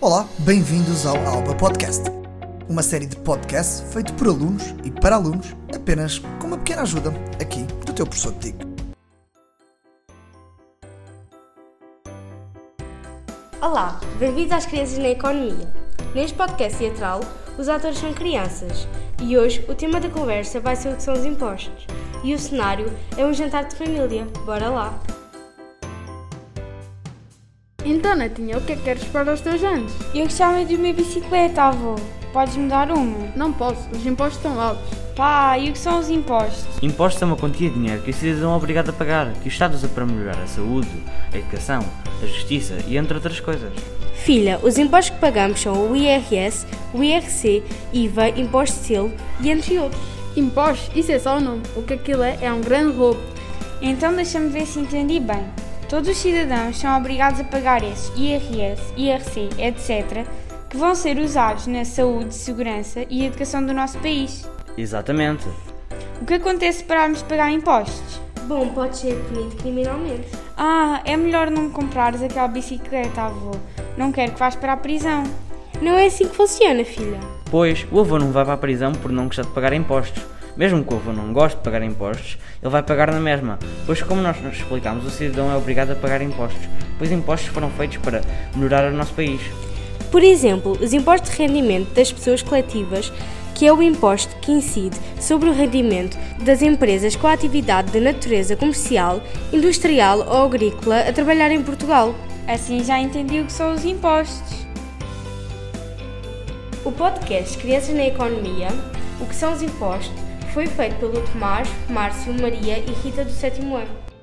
Olá, bem-vindos ao Alba Podcast, uma série de podcasts feito por alunos e para alunos, apenas com uma pequena ajuda aqui do teu professor de TIC. Olá, bem-vindos às Crianças na Economia. Neste podcast teatral, os atores são crianças e hoje o tema da conversa vai ser o que são os impostos. E o cenário é um jantar de família. Bora lá! Então, Netinha, o que é que queres para os teus anos? Eu gostava de uma bicicleta, avô. Podes-me dar uma? Não posso, os impostos estão altos. Pá, e o que são os impostos? Impostos é uma quantia de dinheiro que o cidadão é obrigado a pagar, que o Estado usa para melhorar a saúde, a educação, a justiça e entre outras coisas. Filha, os impostos que pagamos são o IRS, o IRC, IVA, Imposto de Selo e entre outros. Impostos? Isso é só o nome. O que aquilo é é um grande roubo. Então deixa-me ver se entendi bem. Todos os cidadãos são obrigados a pagar esses IRS, IRC, etc., que vão ser usados na saúde, segurança e educação do nosso país. Exatamente. O que acontece se pararmos de pagar impostos? Bom, pode ser punido criminalmente. Ah, é melhor não comprares aquela bicicleta, avô. Não quero que vás para a prisão. Não é assim que funciona, filha. Pois, o avô não vai para a prisão por não gostar de pagar impostos. Mesmo que o avô não goste de pagar impostos, ele vai pagar na mesma, pois como nós nos explicamos, o cidadão é obrigado a pagar impostos, pois impostos foram feitos para melhorar o nosso país. Por exemplo, os impostos de rendimento das pessoas coletivas, que é o imposto que incide sobre o rendimento das empresas com a atividade de natureza comercial, industrial ou agrícola a trabalhar em Portugal. Assim já entendi o que são os impostos. O podcast Crianças na Economia, o que são os impostos, foi feito pelo Tomás, Márcio, Maria e Rita do sétimo ano.